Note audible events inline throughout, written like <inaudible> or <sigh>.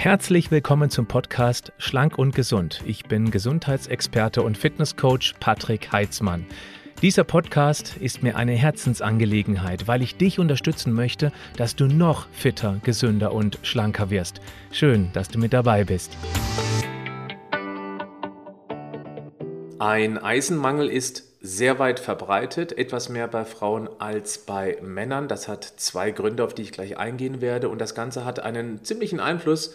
Herzlich willkommen zum Podcast Schlank und Gesund. Ich bin Gesundheitsexperte und Fitnesscoach Patrick Heitzmann. Dieser Podcast ist mir eine Herzensangelegenheit, weil ich dich unterstützen möchte, dass du noch fitter, gesünder und schlanker wirst. Schön, dass du mit dabei bist. Ein Eisenmangel ist sehr weit verbreitet, etwas mehr bei Frauen als bei Männern. Das hat zwei Gründe, auf die ich gleich eingehen werde. Und das Ganze hat einen ziemlichen Einfluss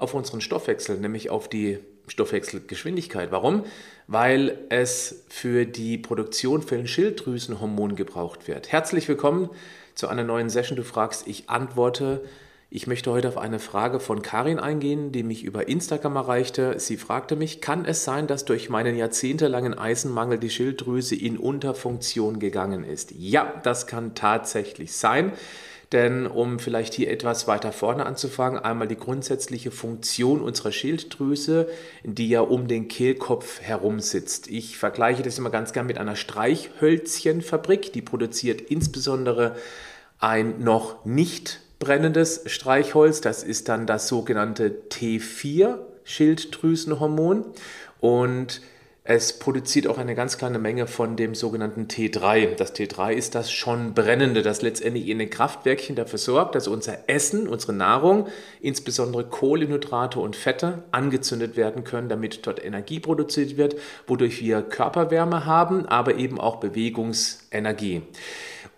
auf unseren Stoffwechsel, nämlich auf die Stoffwechselgeschwindigkeit. Warum? Weil es für die Produktion für ein Schilddrüsenhormon gebraucht wird. Herzlich willkommen zu einer neuen Session. Du fragst, ich antworte. Ich möchte heute auf eine Frage von Karin eingehen, die mich über Instagram erreichte. Sie fragte mich, kann es sein, dass durch meinen jahrzehntelangen Eisenmangel die Schilddrüse in Unterfunktion gegangen ist? Ja, das kann tatsächlich sein. Denn um vielleicht hier etwas weiter vorne anzufangen, einmal die grundsätzliche Funktion unserer Schilddrüse, die ja um den Kehlkopf herum sitzt. Ich vergleiche das immer ganz gern mit einer Streichhölzchenfabrik. Die produziert insbesondere ein noch nicht brennendes Streichholz. Das ist dann das sogenannte T4 Schilddrüsenhormon. Und es produziert auch eine ganz kleine Menge von dem sogenannten T3. Das T3 ist das schon brennende, das letztendlich in den Kraftwerkchen dafür sorgt, dass unser Essen, unsere Nahrung, insbesondere Kohlenhydrate und Fette, angezündet werden können, damit dort Energie produziert wird, wodurch wir Körperwärme haben, aber eben auch Bewegungsenergie.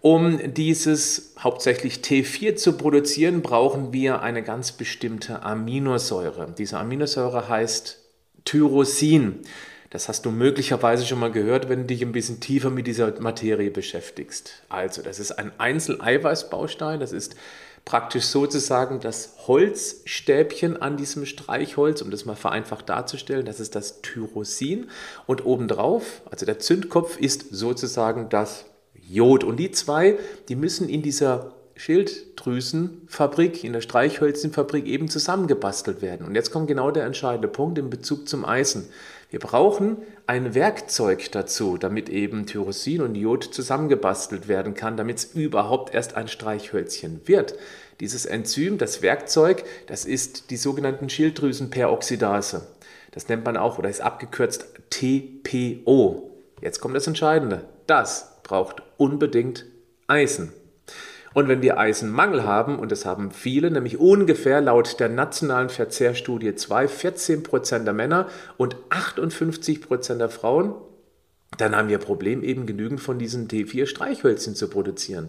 Um dieses hauptsächlich T4 zu produzieren, brauchen wir eine ganz bestimmte Aminosäure. Diese Aminosäure heißt Tyrosin. Das hast du möglicherweise schon mal gehört, wenn du dich ein bisschen tiefer mit dieser Materie beschäftigst. Also, das ist ein Einzeleiweißbaustein. Das ist praktisch sozusagen das Holzstäbchen an diesem Streichholz, um das mal vereinfacht darzustellen. Das ist das Tyrosin. Und obendrauf, also der Zündkopf, ist sozusagen das Jod. Und die zwei, die müssen in dieser Schilddrüsenfabrik, in der Streichhölzchenfabrik eben zusammengebastelt werden. Und jetzt kommt genau der entscheidende Punkt in Bezug zum Eisen. Wir brauchen ein Werkzeug dazu, damit eben Tyrosin und Jod zusammengebastelt werden kann, damit es überhaupt erst ein Streichhölzchen wird. Dieses Enzym, das Werkzeug, das ist die sogenannten Schilddrüsenperoxidase. Das nennt man auch oder ist abgekürzt TPO. Jetzt kommt das Entscheidende. Das braucht unbedingt Eisen. Und wenn wir Eisenmangel haben, und das haben viele, nämlich ungefähr laut der nationalen Verzehrstudie 2, 14 Prozent der Männer und 58 Prozent der Frauen, dann haben wir ein Problem, eben genügend von diesen T4-Streichhölzchen zu produzieren.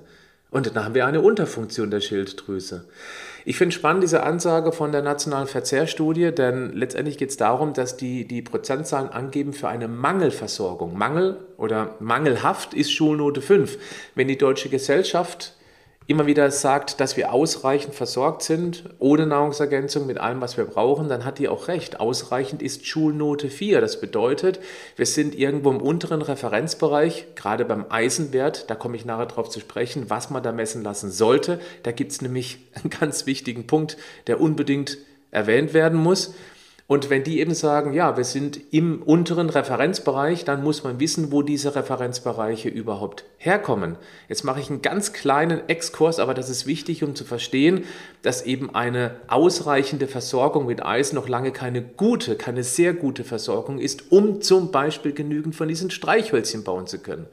Und dann haben wir eine Unterfunktion der Schilddrüse. Ich finde spannend diese Ansage von der nationalen Verzehrstudie, denn letztendlich geht es darum, dass die, die Prozentzahlen angeben für eine Mangelversorgung. Mangel oder mangelhaft ist Schulnote 5. Wenn die Deutsche Gesellschaft immer wieder sagt, dass wir ausreichend versorgt sind, ohne Nahrungsergänzung, mit allem, was wir brauchen, dann hat die auch recht. Ausreichend ist Schulnote 4. Das bedeutet, wir sind irgendwo im unteren Referenzbereich, gerade beim Eisenwert, da komme ich nachher darauf zu sprechen, was man da messen lassen sollte. Da gibt es nämlich einen <laughs> ganz wichtigen Punkt, der unbedingt erwähnt werden muss. Und wenn die eben sagen, ja, wir sind im unteren Referenzbereich, dann muss man wissen, wo diese Referenzbereiche überhaupt herkommen. Jetzt mache ich einen ganz kleinen Exkurs, aber das ist wichtig, um zu verstehen, dass eben eine ausreichende Versorgung mit Eisen noch lange keine gute, keine sehr gute Versorgung ist, um zum Beispiel genügend von diesen Streichhölzchen bauen zu können.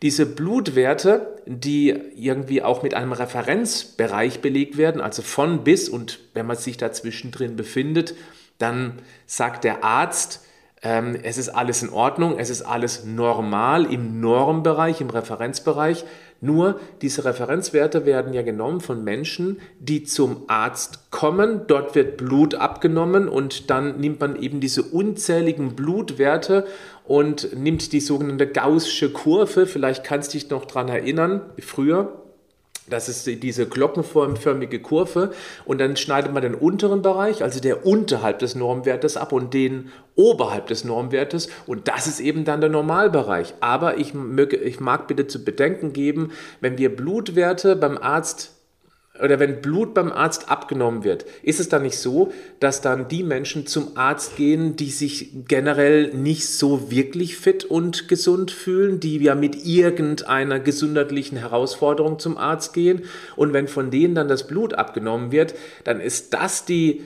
Diese Blutwerte, die irgendwie auch mit einem Referenzbereich belegt werden, also von bis und wenn man sich dazwischen drin befindet, dann sagt der Arzt, ähm, es ist alles in Ordnung, es ist alles normal im Normbereich, im Referenzbereich. Nur diese Referenzwerte werden ja genommen von Menschen, die zum Arzt kommen. Dort wird Blut abgenommen und dann nimmt man eben diese unzähligen Blutwerte und nimmt die sogenannte Gaußsche Kurve. Vielleicht kannst du dich noch daran erinnern, früher das ist diese glockenförmige Kurve und dann schneidet man den unteren Bereich, also der unterhalb des Normwertes ab und den oberhalb des Normwertes und das ist eben dann der Normalbereich. Aber ich, mag bitte zu bedenken geben, wenn wir Blutwerte beim Arzt oder wenn Blut beim Arzt abgenommen wird, ist es dann nicht so, dass dann die Menschen zum Arzt gehen, die sich generell nicht so wirklich fit und gesund fühlen, die ja mit irgendeiner gesundheitlichen Herausforderung zum Arzt gehen? Und wenn von denen dann das Blut abgenommen wird, dann ist das die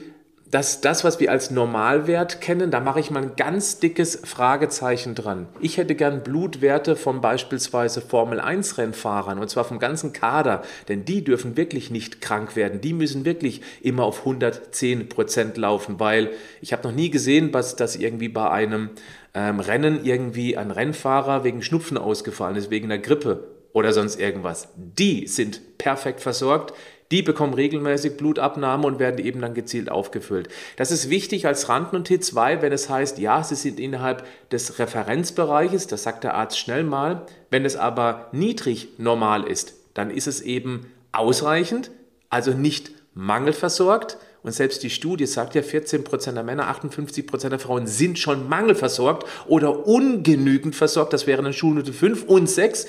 dass das, was wir als Normalwert kennen, da mache ich mal ein ganz dickes Fragezeichen dran. Ich hätte gern Blutwerte von beispielsweise Formel 1 Rennfahrern und zwar vom ganzen Kader, denn die dürfen wirklich nicht krank werden. Die müssen wirklich immer auf 110 Prozent laufen, weil ich habe noch nie gesehen, dass, dass irgendwie bei einem ähm, Rennen irgendwie ein Rennfahrer wegen Schnupfen ausgefallen ist, wegen einer Grippe oder sonst irgendwas. Die sind perfekt versorgt. Die bekommen regelmäßig Blutabnahme und werden eben dann gezielt aufgefüllt. Das ist wichtig als Randnotiz, weil wenn es heißt, ja, sie sind innerhalb des Referenzbereiches, das sagt der Arzt schnell mal, wenn es aber niedrig normal ist, dann ist es eben ausreichend, also nicht mangelversorgt. Und selbst die Studie sagt ja, 14% der Männer, 58% der Frauen sind schon mangelversorgt oder ungenügend versorgt. Das wären dann Schulnote 5 und 6.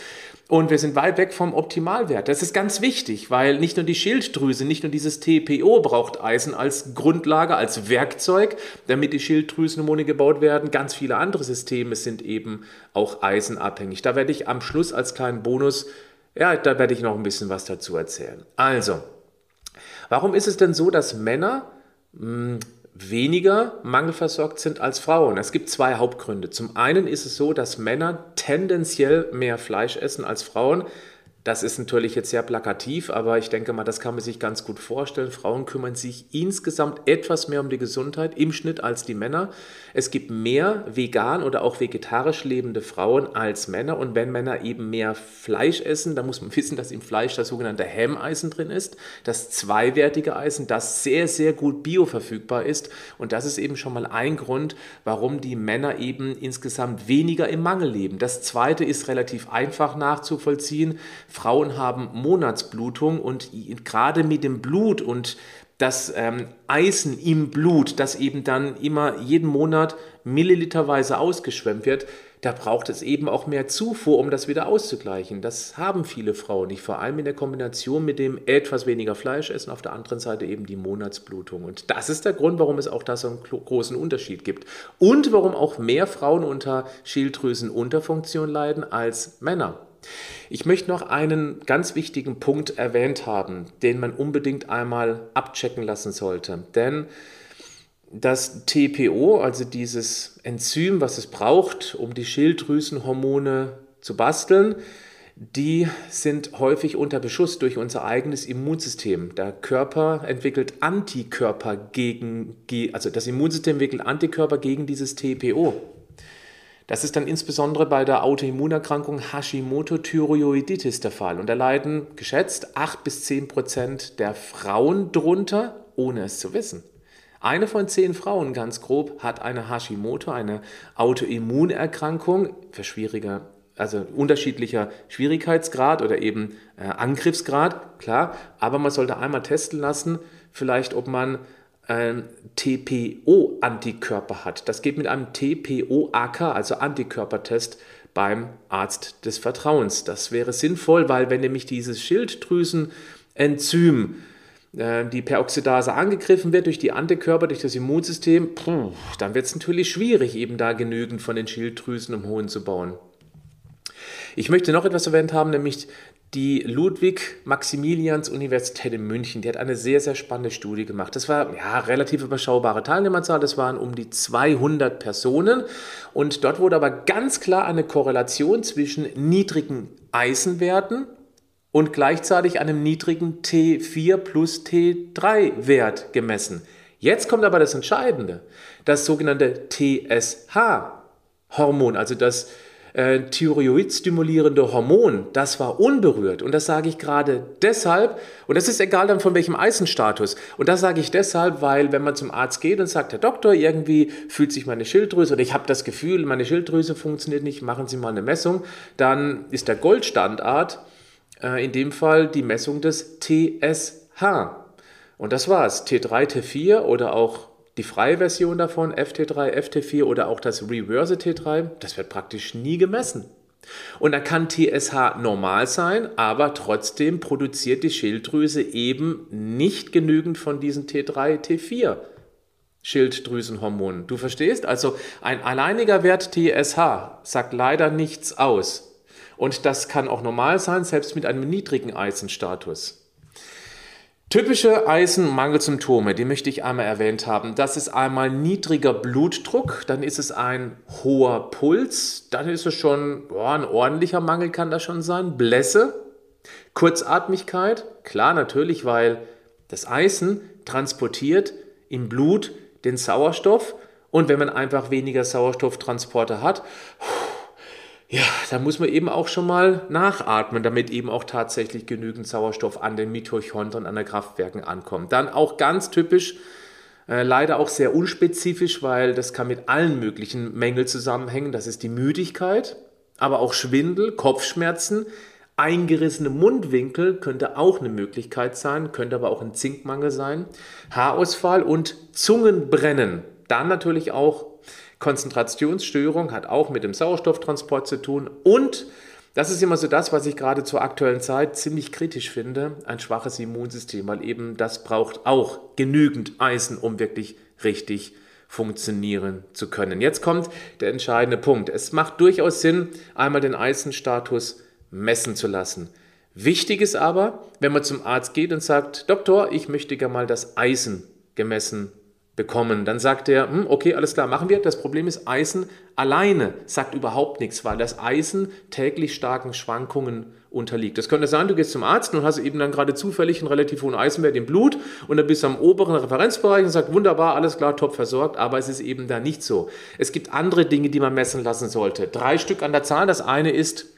Und wir sind weit weg vom Optimalwert. Das ist ganz wichtig, weil nicht nur die Schilddrüse, nicht nur dieses TPO braucht Eisen als Grundlage, als Werkzeug, damit die Schilddrüsenhormone gebaut werden. Ganz viele andere Systeme sind eben auch eisenabhängig. Da werde ich am Schluss als kleinen Bonus, ja, da werde ich noch ein bisschen was dazu erzählen. Also, warum ist es denn so, dass Männer mh, hm, weniger mangelversorgt sind als Frauen. Es gibt zwei Hauptgründe. Zum einen ist es so, dass Männer tendenziell mehr Fleisch essen als Frauen. Das ist natürlich jetzt sehr plakativ, aber ich denke mal, das kann man sich ganz gut vorstellen. Frauen kümmern sich insgesamt etwas mehr um die Gesundheit im Schnitt als die Männer. Es gibt mehr vegan oder auch vegetarisch lebende Frauen als Männer. Und wenn Männer eben mehr Fleisch essen, dann muss man <laughs> wissen, dass im Fleisch das sogenannte Hemmeisen drin ist, das zweiwertige Eisen, das sehr, sehr gut bioverfügbar ist. Und das ist eben schon mal ein Grund, warum die Männer eben insgesamt weniger im Mangel leben. Das zweite ist relativ einfach nachzuvollziehen. Frauen haben Monatsblutung und gerade mit dem Blut und das ähm, Eisen im Blut, das eben dann immer jeden Monat milliliterweise ausgeschwemmt wird, da braucht es eben auch mehr Zufuhr, um das wieder auszugleichen. Das haben viele Frauen nicht, vor allem in der Kombination mit dem etwas weniger Fleisch essen, auf der anderen Seite eben die Monatsblutung. Und das ist der Grund, warum es auch da so einen großen Unterschied gibt. Und warum auch mehr Frauen unter Schilddrüsenunterfunktion leiden als Männer. Ich möchte noch einen ganz wichtigen Punkt erwähnt haben, den man unbedingt einmal abchecken lassen sollte. Denn das TPO, also dieses Enzym, was es braucht, um die Schilddrüsenhormone zu basteln, die sind häufig unter Beschuss durch unser eigenes Immunsystem. Der Körper entwickelt Antikörper gegen, also das Immunsystem entwickelt Antikörper gegen dieses TPO. Das ist dann insbesondere bei der Autoimmunerkrankung Hashimoto-Thyreoiditis der Fall. Und da leiden geschätzt 8 bis 10 Prozent der Frauen drunter, ohne es zu wissen. Eine von zehn Frauen, ganz grob, hat eine Hashimoto, eine Autoimmunerkrankung für schwieriger, also unterschiedlicher Schwierigkeitsgrad oder eben äh, Angriffsgrad, klar. Aber man sollte einmal testen lassen, vielleicht ob man ähm, TPO-Antikörper hat. Das geht mit einem TPO-AK, also Antikörpertest, beim Arzt des Vertrauens. Das wäre sinnvoll, weil wenn nämlich dieses Schilddrüsenenzym, äh, die Peroxidase angegriffen wird durch die Antikörper, durch das Immunsystem, dann wird es natürlich schwierig, eben da genügend von den Schilddrüsen im Hohen zu bauen. Ich möchte noch etwas erwähnt haben, nämlich die Ludwig-Maximilians-Universität in München, die hat eine sehr, sehr spannende Studie gemacht. Das war ja relativ überschaubare Teilnehmerzahl, das waren um die 200 Personen und dort wurde aber ganz klar eine Korrelation zwischen niedrigen Eisenwerten und gleichzeitig einem niedrigen T4 plus T3-Wert gemessen. Jetzt kommt aber das Entscheidende, das sogenannte TSH-Hormon, also das äh, Thyroid-stimulierende Hormon, das war unberührt. Und das sage ich gerade deshalb, und das ist egal dann von welchem Eisenstatus. Und das sage ich deshalb, weil wenn man zum Arzt geht und sagt, Herr Doktor, irgendwie fühlt sich meine Schilddrüse oder ich habe das Gefühl, meine Schilddrüse funktioniert nicht, machen Sie mal eine Messung, dann ist der Goldstandard äh, in dem Fall die Messung des TSH. Und das war's. T3, T4 oder auch die freie Version davon, FT3, FT4 oder auch das Reverse T3, das wird praktisch nie gemessen. Und da kann TSH normal sein, aber trotzdem produziert die Schilddrüse eben nicht genügend von diesen T3, T4 Schilddrüsenhormonen. Du verstehst? Also ein alleiniger Wert TSH sagt leider nichts aus. Und das kann auch normal sein, selbst mit einem niedrigen Eisenstatus. Typische Eisenmangelsymptome, die möchte ich einmal erwähnt haben. Das ist einmal niedriger Blutdruck, dann ist es ein hoher Puls, dann ist es schon oh, ein ordentlicher Mangel kann das schon sein. Blässe, Kurzatmigkeit, klar natürlich, weil das Eisen transportiert im Blut den Sauerstoff und wenn man einfach weniger Sauerstofftransporte hat, ja, da muss man eben auch schon mal nachatmen, damit eben auch tatsächlich genügend Sauerstoff an den Mitochondrien, an den Kraftwerken ankommt. Dann auch ganz typisch, äh, leider auch sehr unspezifisch, weil das kann mit allen möglichen Mängeln zusammenhängen. Das ist die Müdigkeit, aber auch Schwindel, Kopfschmerzen, eingerissene Mundwinkel könnte auch eine Möglichkeit sein, könnte aber auch ein Zinkmangel sein, Haarausfall und Zungenbrennen. Dann natürlich auch Konzentrationsstörung hat auch mit dem Sauerstofftransport zu tun und das ist immer so das, was ich gerade zur aktuellen Zeit ziemlich kritisch finde, ein schwaches Immunsystem, weil eben das braucht auch genügend Eisen, um wirklich richtig funktionieren zu können. Jetzt kommt der entscheidende Punkt. Es macht durchaus Sinn, einmal den Eisenstatus messen zu lassen. Wichtig ist aber, wenn man zum Arzt geht und sagt, Doktor, ich möchte gerne mal das Eisen gemessen bekommen. Dann sagt er, hm, okay, alles klar, machen wir. Das Problem ist, Eisen alleine sagt überhaupt nichts, weil das Eisen täglich starken Schwankungen unterliegt. Das könnte sein, du gehst zum Arzt und hast eben dann gerade zufällig einen relativ hohen Eisenwert im Blut und dann bist du am oberen Referenzbereich und sagst, wunderbar, alles klar, top versorgt, aber es ist eben da nicht so. Es gibt andere Dinge, die man messen lassen sollte. Drei Stück an der Zahl. Das eine ist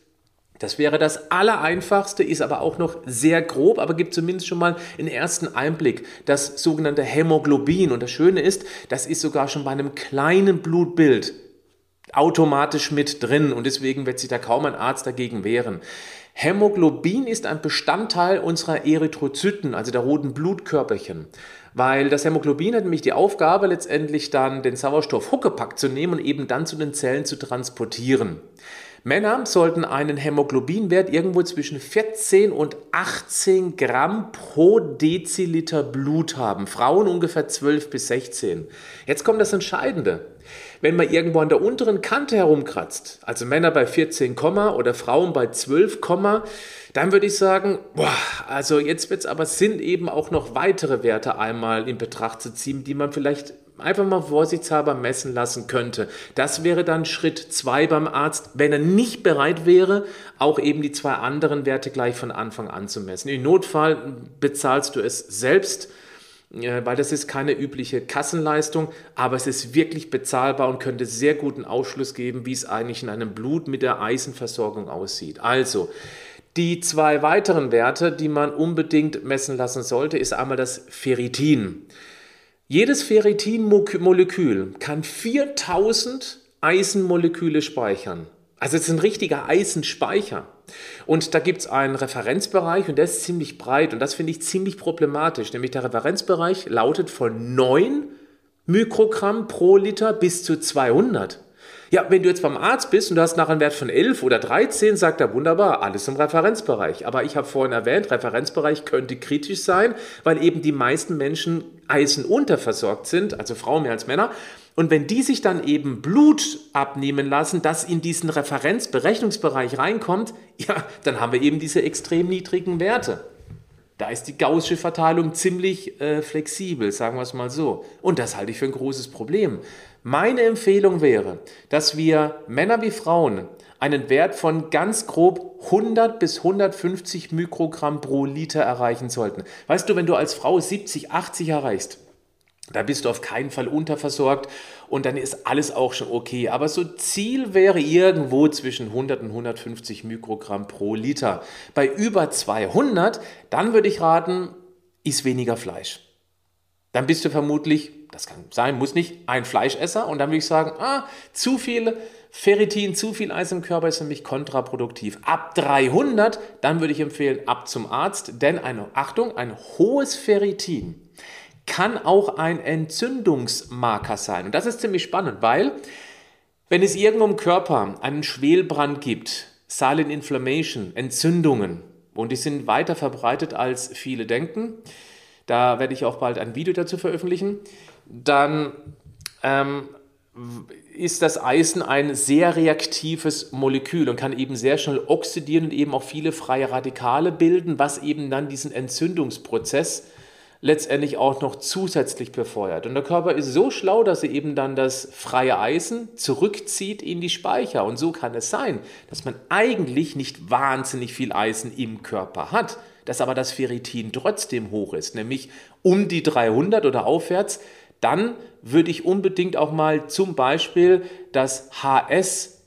das wäre das Allereinfachste, ist aber auch noch sehr grob, aber gibt zumindest schon mal einen ersten Einblick. Das sogenannte Hämoglobin. Und das Schöne ist, das ist sogar schon bei einem kleinen Blutbild automatisch mit drin und deswegen wird sich da kaum ein Arzt dagegen wehren. Hämoglobin ist ein Bestandteil unserer Erythrozyten, also der roten Blutkörperchen, weil das Hämoglobin hat nämlich die Aufgabe, letztendlich dann den Sauerstoff Huckepack zu nehmen und eben dann zu den Zellen zu transportieren. Männer sollten einen Hämoglobinwert irgendwo zwischen 14 und 18 Gramm pro Deziliter Blut haben. Frauen ungefähr 12 bis 16. Jetzt kommt das Entscheidende. Wenn man irgendwo an der unteren Kante herumkratzt, also Männer bei 14, oder Frauen bei 12, dann würde ich sagen, boah, also jetzt wird es aber Sinn, eben auch noch weitere Werte einmal in Betracht zu ziehen, die man vielleicht einfach mal vorsichtshalber messen lassen könnte. Das wäre dann Schritt zwei beim Arzt, wenn er nicht bereit wäre, auch eben die zwei anderen Werte gleich von Anfang an zu messen. Im Notfall bezahlst du es selbst weil das ist keine übliche Kassenleistung, aber es ist wirklich bezahlbar und könnte sehr guten Ausschluss geben, wie es eigentlich in einem Blut mit der Eisenversorgung aussieht. Also, die zwei weiteren Werte, die man unbedingt messen lassen sollte, ist einmal das Ferritin. Jedes Ferritin-Molekül kann 4000 Eisenmoleküle speichern. Also es ist ein richtiger Eisenspeicher. Und da gibt es einen Referenzbereich und der ist ziemlich breit und das finde ich ziemlich problematisch. Nämlich der Referenzbereich lautet von 9 Mikrogramm pro Liter bis zu 200. Ja, wenn du jetzt beim Arzt bist und du hast nachher einen Wert von 11 oder 13, sagt er wunderbar, alles im Referenzbereich. Aber ich habe vorhin erwähnt, Referenzbereich könnte kritisch sein, weil eben die meisten Menschen Eisen unterversorgt sind, also Frauen mehr als Männer. Und wenn die sich dann eben Blut abnehmen lassen, das in diesen Referenzberechnungsbereich reinkommt, ja, dann haben wir eben diese extrem niedrigen Werte. Da ist die gaußsche Verteilung ziemlich äh, flexibel, sagen wir es mal so. Und das halte ich für ein großes Problem. Meine Empfehlung wäre, dass wir Männer wie Frauen einen Wert von ganz grob 100 bis 150 Mikrogramm pro Liter erreichen sollten. Weißt du, wenn du als Frau 70, 80 erreichst, da bist du auf keinen Fall unterversorgt und dann ist alles auch schon okay. Aber so Ziel wäre irgendwo zwischen 100 und 150 Mikrogramm pro Liter. Bei über 200, dann würde ich raten, isst weniger Fleisch. Dann bist du vermutlich, das kann sein, muss nicht, ein Fleischesser und dann würde ich sagen, ah, zu viel Ferritin, zu viel Eis im Körper ist mich kontraproduktiv. Ab 300, dann würde ich empfehlen, ab zum Arzt, denn eine Achtung, ein hohes Ferritin kann auch ein Entzündungsmarker sein. Und das ist ziemlich spannend, weil wenn es irgendwo im Körper einen Schwelbrand gibt, Silent Inflammation, Entzündungen, und die sind weiter verbreitet als viele denken, da werde ich auch bald ein Video dazu veröffentlichen, dann ähm, ist das Eisen ein sehr reaktives Molekül und kann eben sehr schnell oxidieren und eben auch viele freie Radikale bilden, was eben dann diesen Entzündungsprozess letztendlich auch noch zusätzlich befeuert. Und der Körper ist so schlau, dass er eben dann das freie Eisen zurückzieht in die Speicher. Und so kann es sein, dass man eigentlich nicht wahnsinnig viel Eisen im Körper hat, dass aber das Ferritin trotzdem hoch ist, nämlich um die 300 oder aufwärts. Dann würde ich unbedingt auch mal zum Beispiel das HSCRP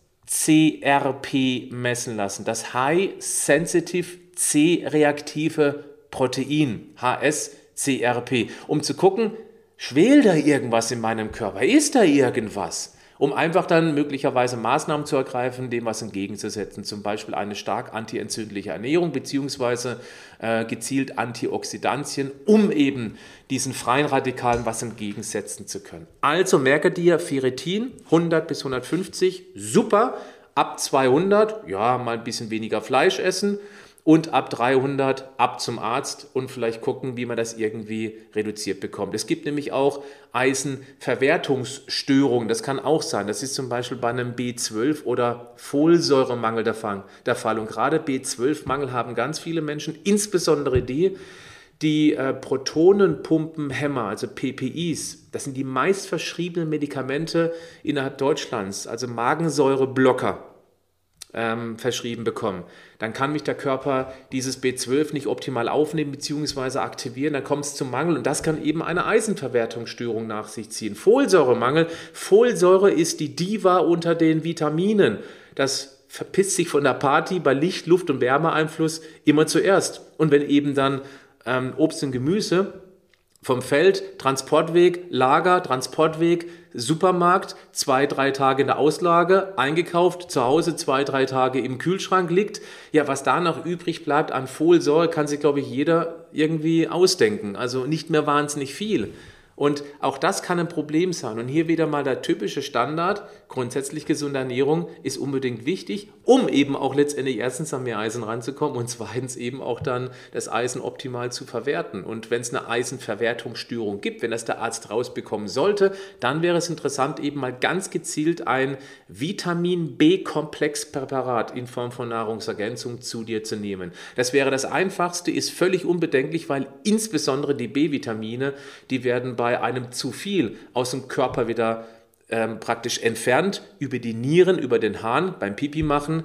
messen lassen, das High Sensitive C-reaktive Protein, HSCRP. CRP, um zu gucken, schwelt da irgendwas in meinem Körper? Ist da irgendwas? Um einfach dann möglicherweise Maßnahmen zu ergreifen, dem was entgegenzusetzen, zum Beispiel eine stark antientzündliche Ernährung beziehungsweise äh, gezielt Antioxidantien, um eben diesen freien Radikalen was entgegensetzen zu können. Also merke dir Ferritin 100 bis 150, super. Ab 200, ja, mal ein bisschen weniger Fleisch essen und ab 300 ab zum Arzt und vielleicht gucken, wie man das irgendwie reduziert bekommt. Es gibt nämlich auch Eisenverwertungsstörungen, das kann auch sein. Das ist zum Beispiel bei einem B12 oder Folsäuremangel der Fall. Und gerade B12-Mangel haben ganz viele Menschen, insbesondere die, die äh, Protonenpumpenhämmer, also PPIs, das sind die meist verschriebenen Medikamente innerhalb Deutschlands, also Magensäureblocker ähm, verschrieben bekommen. Dann kann mich der Körper dieses B12 nicht optimal aufnehmen bzw. aktivieren, dann kommt es zum Mangel und das kann eben eine Eisenverwertungsstörung nach sich ziehen. Folsäuremangel, Folsäure ist die Diva unter den Vitaminen. Das verpisst sich von der Party bei Licht, Luft und Wärmeeinfluss immer zuerst. Und wenn eben dann ähm, Obst und Gemüse vom Feld, Transportweg, Lager, Transportweg, Supermarkt, zwei, drei Tage in der Auslage, eingekauft, zu Hause zwei, drei Tage im Kühlschrank liegt. Ja, was da noch übrig bleibt an Folsäure, kann sich, glaube ich, jeder irgendwie ausdenken. Also nicht mehr wahnsinnig viel. Und auch das kann ein Problem sein. Und hier wieder mal der typische Standard, grundsätzlich gesunde Ernährung ist unbedingt wichtig, um eben auch letztendlich erstens an mehr Eisen ranzukommen und zweitens eben auch dann das Eisen optimal zu verwerten. Und wenn es eine Eisenverwertungsstörung gibt, wenn das der Arzt rausbekommen sollte, dann wäre es interessant, eben mal ganz gezielt ein Vitamin B-Komplexpräparat in Form von Nahrungsergänzung zu dir zu nehmen. Das wäre das einfachste, ist völlig unbedenklich, weil insbesondere die B-Vitamine, die werden bei bei einem zu viel aus dem Körper wieder ähm, praktisch entfernt über die Nieren, über den Hahn beim Pipi machen.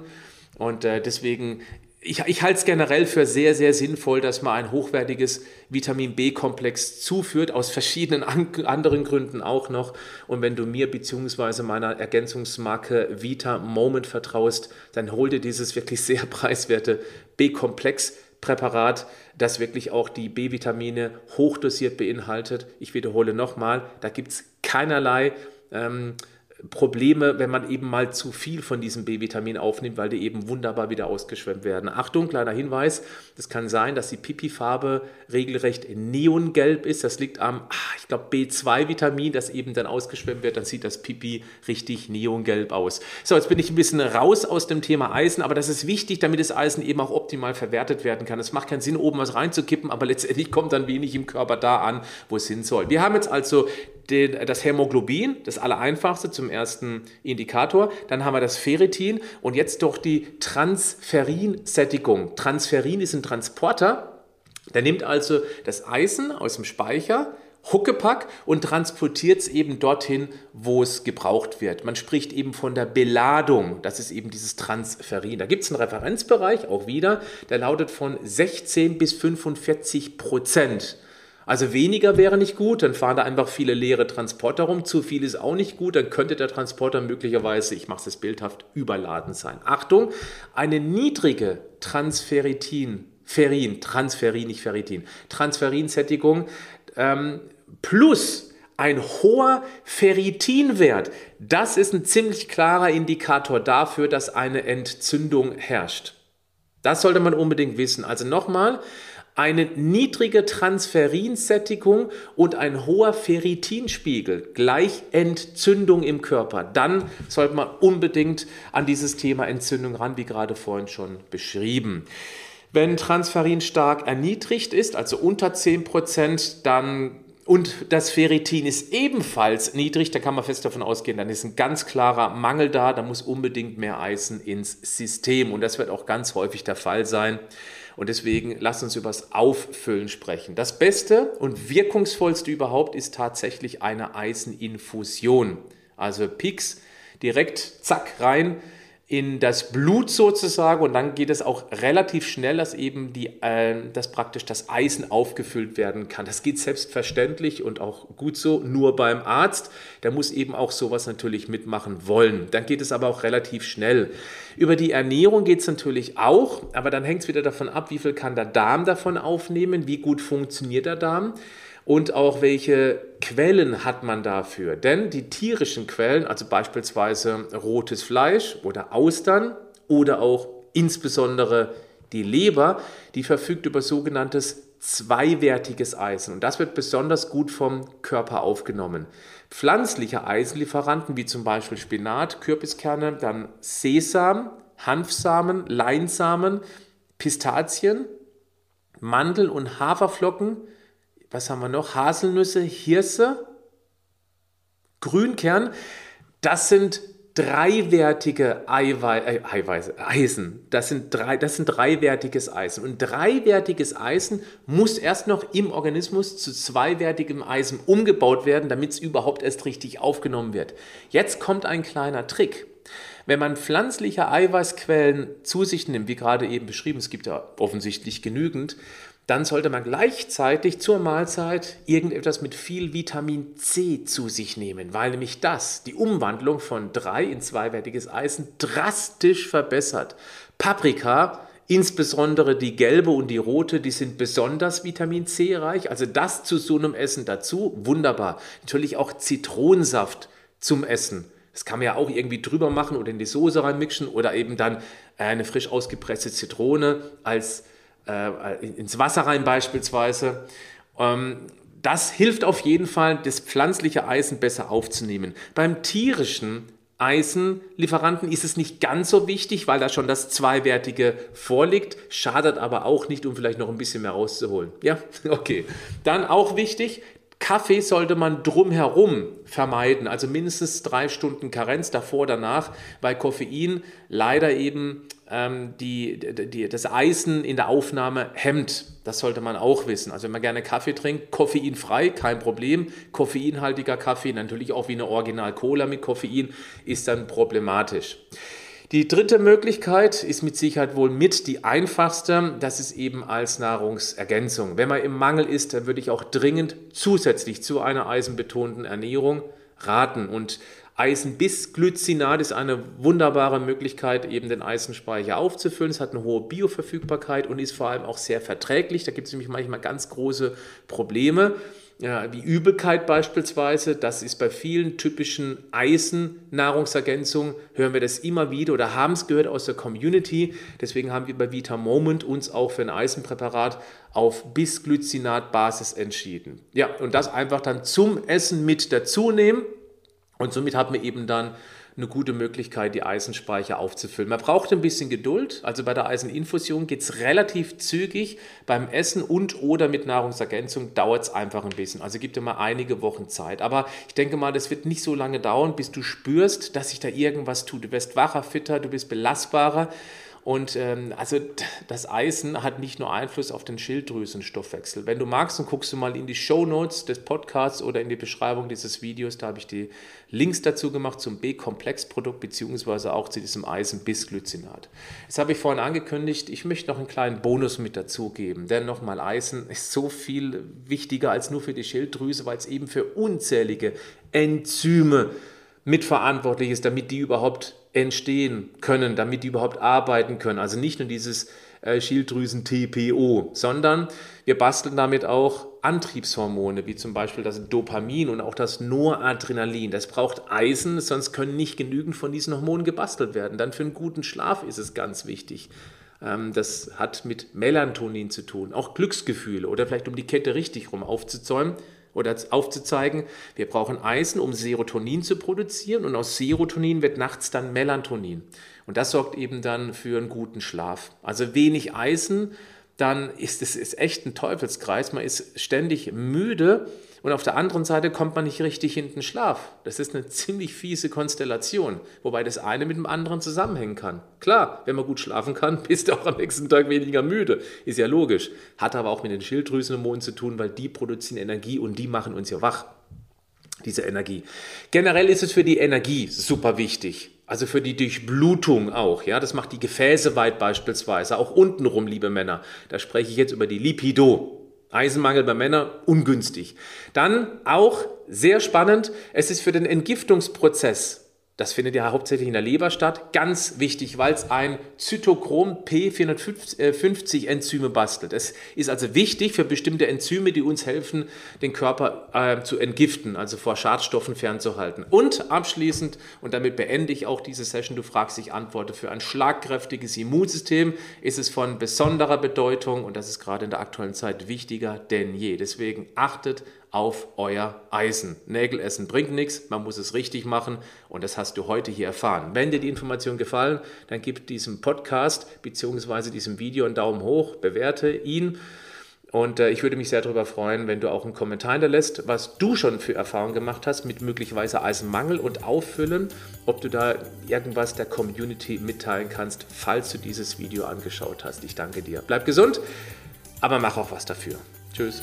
Und äh, deswegen, ich, ich halte es generell für sehr, sehr sinnvoll, dass man ein hochwertiges Vitamin B-Komplex zuführt, aus verschiedenen an, anderen Gründen auch noch. Und wenn du mir bzw. meiner Ergänzungsmarke Vita Moment vertraust, dann hol dir dieses wirklich sehr <laughs> preiswerte B-Komplex Präparat, das wirklich auch die B-Vitamine hochdosiert beinhaltet. Ich wiederhole nochmal, da gibt es keinerlei ähm, Probleme, wenn man eben mal zu viel von diesem B-Vitamin aufnimmt, weil die eben wunderbar wieder ausgeschwemmt werden. Achtung, kleiner Hinweis, es kann sein, dass die Pipi-Farbe regelrecht neongelb ist. Das liegt am, ah, ich glaube, B2-Vitamin, das eben dann ausgeschwemmt wird. Dann sieht das Pipi richtig neongelb aus. So, jetzt bin ich ein bisschen raus aus dem Thema Eisen, aber das ist wichtig, damit das Eisen eben auch optimal verwertet werden kann. Es macht keinen Sinn, oben was reinzukippen, aber letztendlich kommt dann wenig im Körper da an, wo es hin soll. Wir haben jetzt also den, das Hämoglobin, das allereinfachste zum ersten Indikator. Dann haben wir das Ferritin und jetzt doch die Transferin-Sättigung. Transferin ist ein Transporter. Der nimmt also das Eisen aus dem Speicher, Huckepack und transportiert es eben dorthin, wo es gebraucht wird. Man spricht eben von der Beladung. Das ist eben dieses Transferin. Da gibt es einen Referenzbereich, auch wieder, der lautet von 16 bis 45 Prozent. Also weniger wäre nicht gut, dann fahren da einfach viele leere Transporter rum. Zu viel ist auch nicht gut, dann könnte der Transporter möglicherweise, ich mache es bildhaft, überladen sein. Achtung, eine niedrige Transferitin, Ferin, Transferin, nicht Ferritin, Transferinsättigung ähm, plus ein hoher Ferritinwert, das ist ein ziemlich klarer Indikator dafür, dass eine Entzündung herrscht. Das sollte man unbedingt wissen. Also nochmal, eine niedrige Transferinsättigung und ein hoher Ferritinspiegel gleich Entzündung im Körper. Dann sollte man unbedingt an dieses Thema Entzündung ran, wie gerade vorhin schon beschrieben. Wenn Transferin stark erniedrigt ist, also unter 10%, dann und das Ferritin ist ebenfalls niedrig, da kann man fest davon ausgehen, dann ist ein ganz klarer Mangel da, da muss unbedingt mehr Eisen ins System und das wird auch ganz häufig der Fall sein. Und deswegen lasst uns über das Auffüllen sprechen. Das Beste und wirkungsvollste überhaupt ist tatsächlich eine Eiseninfusion. Also Pix direkt, zack, rein in das Blut sozusagen und dann geht es auch relativ schnell, dass eben die, äh, dass praktisch das Eisen aufgefüllt werden kann. Das geht selbstverständlich und auch gut so, nur beim Arzt. Der muss eben auch sowas natürlich mitmachen wollen. Dann geht es aber auch relativ schnell. Über die Ernährung geht es natürlich auch, aber dann hängt es wieder davon ab, wie viel kann der Darm davon aufnehmen, wie gut funktioniert der Darm und auch welche Quellen hat man dafür. Denn die tierischen Quellen, also beispielsweise rotes Fleisch oder Austern oder auch insbesondere die Leber, die verfügt über sogenanntes zweiwertiges Eisen und das wird besonders gut vom Körper aufgenommen. Pflanzliche Eisenlieferanten wie zum Beispiel Spinat, Kürbiskerne, dann Sesam, Hanfsamen, Leinsamen, Pistazien, Mandel- und Haferflocken, was haben wir noch? Haselnüsse, Hirse, Grünkern. Das sind dreiwertige Eiwei äh, Eiweiße, Eisen. Das sind, drei, das sind dreiwertiges Eisen. Und dreiwertiges Eisen muss erst noch im Organismus zu zweiwertigem Eisen umgebaut werden, damit es überhaupt erst richtig aufgenommen wird. Jetzt kommt ein kleiner Trick. Wenn man pflanzliche Eiweißquellen zu sich nimmt, wie gerade eben beschrieben, es gibt ja offensichtlich genügend, dann sollte man gleichzeitig zur Mahlzeit irgendetwas mit viel Vitamin C zu sich nehmen, weil nämlich das die Umwandlung von 3 in zweiwertiges Eisen drastisch verbessert. Paprika, insbesondere die gelbe und die rote, die sind besonders Vitamin C reich, also das zu so einem Essen dazu, wunderbar. Natürlich auch Zitronensaft zum Essen. Das kann man ja auch irgendwie drüber machen oder in die Soße reinmixen oder eben dann eine frisch ausgepresste Zitrone als äh, ins Wasser rein beispielsweise. Ähm, das hilft auf jeden Fall, das pflanzliche Eisen besser aufzunehmen. Beim tierischen Eisenlieferanten ist es nicht ganz so wichtig, weil da schon das Zweiwertige vorliegt, schadet aber auch nicht, um vielleicht noch ein bisschen mehr rauszuholen. Ja, <laughs> okay. Dann auch wichtig, Kaffee sollte man drumherum vermeiden, also mindestens drei Stunden Karenz davor, danach, weil Koffein leider eben ähm, die, die, das Eisen in der Aufnahme hemmt. Das sollte man auch wissen. Also wenn man gerne Kaffee trinkt, koffeinfrei, kein Problem. Koffeinhaltiger Kaffee, natürlich auch wie eine Original-Cola mit Koffein, ist dann problematisch. Die dritte Möglichkeit ist mit Sicherheit wohl mit die einfachste. Das ist eben als Nahrungsergänzung. Wenn man im Mangel ist, dann würde ich auch dringend zusätzlich zu einer eisenbetonten Ernährung raten. Und Eisenbisglycinat ist eine wunderbare Möglichkeit, eben den Eisenspeicher aufzufüllen. Es hat eine hohe Bioverfügbarkeit und ist vor allem auch sehr verträglich. Da gibt es nämlich manchmal ganz große Probleme. Ja, wie Übelkeit beispielsweise, das ist bei vielen typischen Eisen-Nahrungsergänzungen, hören wir das immer wieder oder haben es gehört aus der Community. Deswegen haben wir bei Vita Moment uns auch für ein Eisenpräparat auf Bisglycinat-Basis entschieden. Ja, und das einfach dann zum Essen mit dazu nehmen. Und somit hat man eben dann eine gute Möglichkeit, die Eisenspeicher aufzufüllen. Man braucht ein bisschen Geduld. Also bei der Eiseninfusion geht es relativ zügig. Beim Essen und oder mit Nahrungsergänzung dauert es einfach ein bisschen. Also gibt immer einige Wochen Zeit. Aber ich denke mal, das wird nicht so lange dauern, bis du spürst, dass sich da irgendwas tut. Du wirst wacher, fitter, du bist belastbarer. Und ähm, also das Eisen hat nicht nur Einfluss auf den Schilddrüsenstoffwechsel. Wenn du magst, dann guckst du mal in die Show Notes des Podcasts oder in die Beschreibung dieses Videos. Da habe ich die Links dazu gemacht zum B-Komplex-Produkt beziehungsweise auch zu diesem Eisen-Bisglycinat. Jetzt habe ich vorhin angekündigt, ich möchte noch einen kleinen Bonus mit dazugeben. Denn nochmal, Eisen ist so viel wichtiger als nur für die Schilddrüse, weil es eben für unzählige Enzyme mitverantwortlich ist, damit die überhaupt entstehen können, damit die überhaupt arbeiten können. Also nicht nur dieses äh, Schilddrüsen-TPO, sondern wir basteln damit auch Antriebshormone, wie zum Beispiel das Dopamin und auch das Noradrenalin. Das braucht Eisen, sonst können nicht genügend von diesen Hormonen gebastelt werden. Dann für einen guten Schlaf ist es ganz wichtig. Ähm, das hat mit Melatonin zu tun, auch Glücksgefühle oder vielleicht um die Kette richtig rum aufzuzäumen oder aufzuzeigen, wir brauchen Eisen, um Serotonin zu produzieren und aus Serotonin wird nachts dann Melatonin. Und das sorgt eben dann für einen guten Schlaf. Also wenig Eisen dann ist es ist echt ein Teufelskreis. Man ist ständig müde und auf der anderen Seite kommt man nicht richtig in den Schlaf. Das ist eine ziemlich fiese Konstellation, wobei das eine mit dem anderen zusammenhängen kann. Klar, wenn man gut schlafen kann, <laughs> bist du auch am nächsten Tag weniger müde. Ist ja logisch. Hat aber auch mit den Schilddrüsenhormonen zu tun, weil die produzieren Energie und die machen uns ja wach. Diese Energie. Generell ist es für die Energie super wichtig. Also für die Durchblutung auch, ja, das macht die Gefäße weit beispielsweise, auch untenrum, liebe Männer. Da spreche ich jetzt über die Lipido. Eisenmangel bei Männern ungünstig. Dann auch sehr spannend, es ist für den Entgiftungsprozess das findet ja hauptsächlich in der Leber statt. Ganz wichtig, weil es ein Zytochrom P450 Enzyme bastelt. Es ist also wichtig für bestimmte Enzyme, die uns helfen, den Körper äh, zu entgiften, also vor Schadstoffen fernzuhalten. Und abschließend, und damit beende ich auch diese Session, du fragst, ich antworte, für ein schlagkräftiges Immunsystem ist es von besonderer Bedeutung und das ist gerade in der aktuellen Zeit wichtiger denn je. Deswegen achtet auf euer Eisen. Nägel essen bringt nichts, man muss es richtig machen und das hast du heute hier erfahren. Wenn dir die Informationen gefallen, dann gib diesem Podcast bzw. diesem Video einen Daumen hoch, bewerte ihn. Und äh, ich würde mich sehr darüber freuen, wenn du auch einen Kommentar hinterlässt, was du schon für Erfahrungen gemacht hast mit möglicherweise Eisenmangel und Auffüllen, ob du da irgendwas der Community mitteilen kannst, falls du dieses Video angeschaut hast. Ich danke dir. Bleib gesund, aber mach auch was dafür. Tschüss.